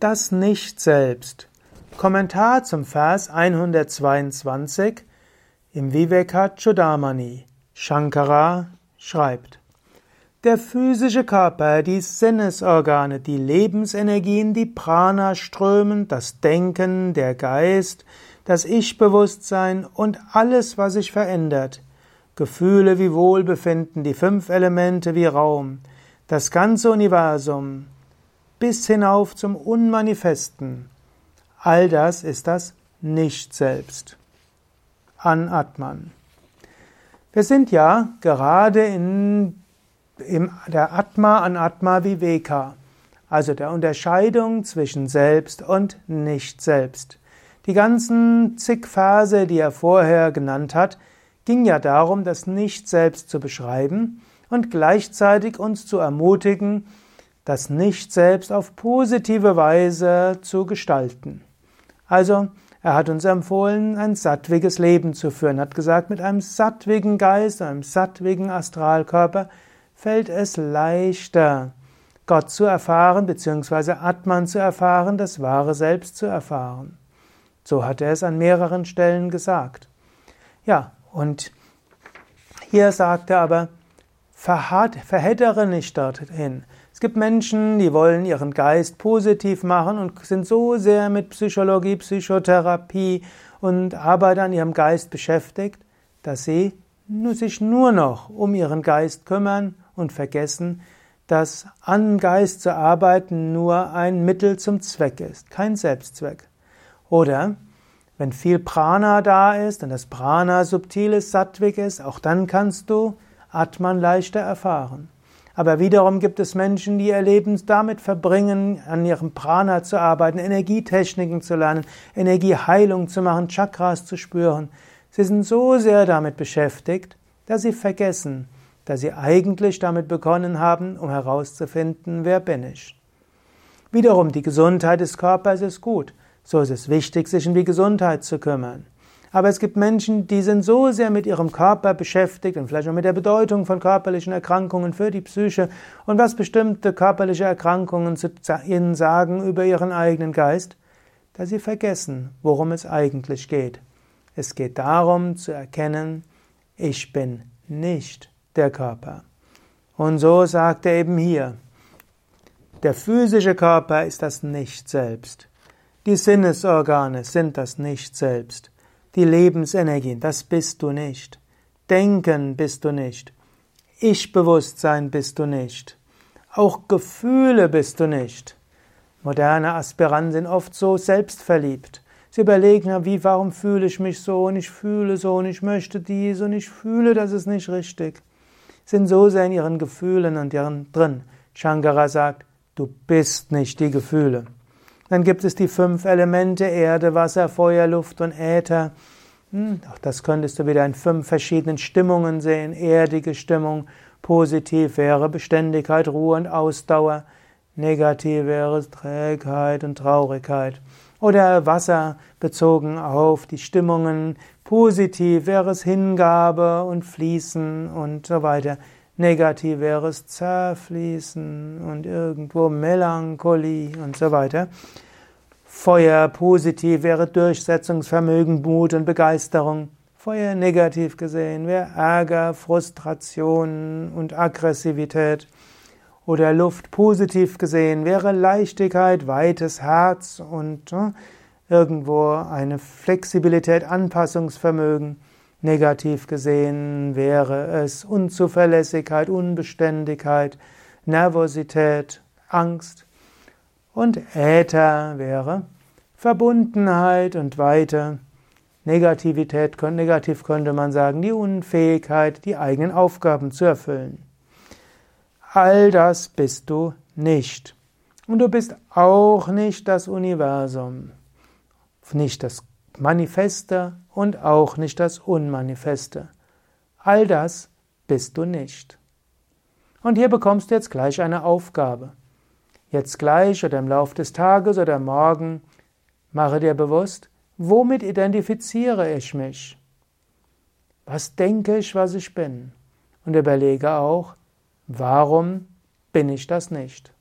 Das Nicht-Selbst. Kommentar zum Vers 122 im Vivekachudamani. Shankara schreibt: Der physische Körper, die Sinnesorgane, die Lebensenergien, die Prana strömen, das Denken, der Geist, das Ich-Bewusstsein und alles, was sich verändert, Gefühle wie Wohlbefinden, die fünf Elemente wie Raum, das ganze Universum, bis hinauf zum Unmanifesten. All das ist das Nicht-Selbst. An Atman. Wir sind ja gerade in, in der Atma an Atma Viveka, also der Unterscheidung zwischen Selbst und Nicht-Selbst. Die ganzen zig Verse, die er vorher genannt hat, ging ja darum, das Nicht-Selbst zu beschreiben und gleichzeitig uns zu ermutigen, das Nicht-Selbst auf positive Weise zu gestalten. Also, er hat uns empfohlen, ein sattwiges Leben zu führen, hat gesagt, mit einem sattwigen Geist, einem sattwigen Astralkörper fällt es leichter, Gott zu erfahren, beziehungsweise Atman zu erfahren, das wahre Selbst zu erfahren. So hat er es an mehreren Stellen gesagt. Ja, und hier sagt er aber, verheddere nicht dorthin. Es gibt Menschen, die wollen ihren Geist positiv machen und sind so sehr mit Psychologie, Psychotherapie und Arbeit an ihrem Geist beschäftigt, dass sie sich nur noch um ihren Geist kümmern und vergessen, dass an Geist zu arbeiten nur ein Mittel zum Zweck ist, kein Selbstzweck. Oder wenn viel Prana da ist und das Prana subtiles Sattvik ist, auch dann kannst du Atman leichter erfahren. Aber wiederum gibt es Menschen, die ihr Leben damit verbringen, an ihrem Prana zu arbeiten, Energietechniken zu lernen, Energieheilung zu machen, Chakras zu spüren. Sie sind so sehr damit beschäftigt, dass sie vergessen, dass sie eigentlich damit begonnen haben, um herauszufinden, wer bin ich. Wiederum die Gesundheit des Körpers ist gut. So ist es wichtig, sich um die Gesundheit zu kümmern. Aber es gibt Menschen, die sind so sehr mit ihrem Körper beschäftigt und vielleicht auch mit der Bedeutung von körperlichen Erkrankungen für die Psyche und was bestimmte körperliche Erkrankungen zu ihnen sagen über ihren eigenen Geist, dass sie vergessen, worum es eigentlich geht. Es geht darum zu erkennen, ich bin nicht der Körper. Und so sagt er eben hier, der physische Körper ist das Nicht selbst. Die Sinnesorgane sind das Nicht selbst die Lebensenergie, das bist du nicht. Denken bist du nicht. Ich-Bewusstsein bist du nicht. Auch Gefühle bist du nicht. Moderne Aspiranten sind oft so selbstverliebt. Sie überlegen, wie, warum fühle ich mich so und ich fühle so und ich möchte dies und ich fühle, das ist nicht richtig. Sind so sehr in ihren Gefühlen und ihren drin. Shankara sagt, du bist nicht die Gefühle. Dann gibt es die fünf Elemente Erde, Wasser, Feuer, Luft und Äther. Hm, auch das könntest du wieder in fünf verschiedenen Stimmungen sehen. Erdige Stimmung, positiv wäre Beständigkeit, Ruhe und Ausdauer. Negativ wäre Trägheit und Traurigkeit. Oder Wasser bezogen auf die Stimmungen. Positiv wäre es Hingabe und Fließen und so weiter. Negativ wäre es Zerfließen und irgendwo Melancholie und so weiter. Feuer positiv wäre Durchsetzungsvermögen, Mut und Begeisterung. Feuer negativ gesehen wäre Ärger, Frustration und Aggressivität. Oder Luft positiv gesehen wäre Leichtigkeit, weites Herz und äh, irgendwo eine Flexibilität, Anpassungsvermögen. Negativ gesehen wäre es Unzuverlässigkeit, Unbeständigkeit, Nervosität, Angst. Und Äther wäre Verbundenheit und Weite. Negativität, negativ könnte man sagen, die Unfähigkeit, die eigenen Aufgaben zu erfüllen. All das bist du nicht. Und du bist auch nicht das Universum, nicht das Manifeste und auch nicht das Unmanifeste. All das bist du nicht. Und hier bekommst du jetzt gleich eine Aufgabe. Jetzt gleich oder im Lauf des Tages oder morgen mache dir bewusst, womit identifiziere ich mich? Was denke ich, was ich bin? Und überlege auch, warum bin ich das nicht?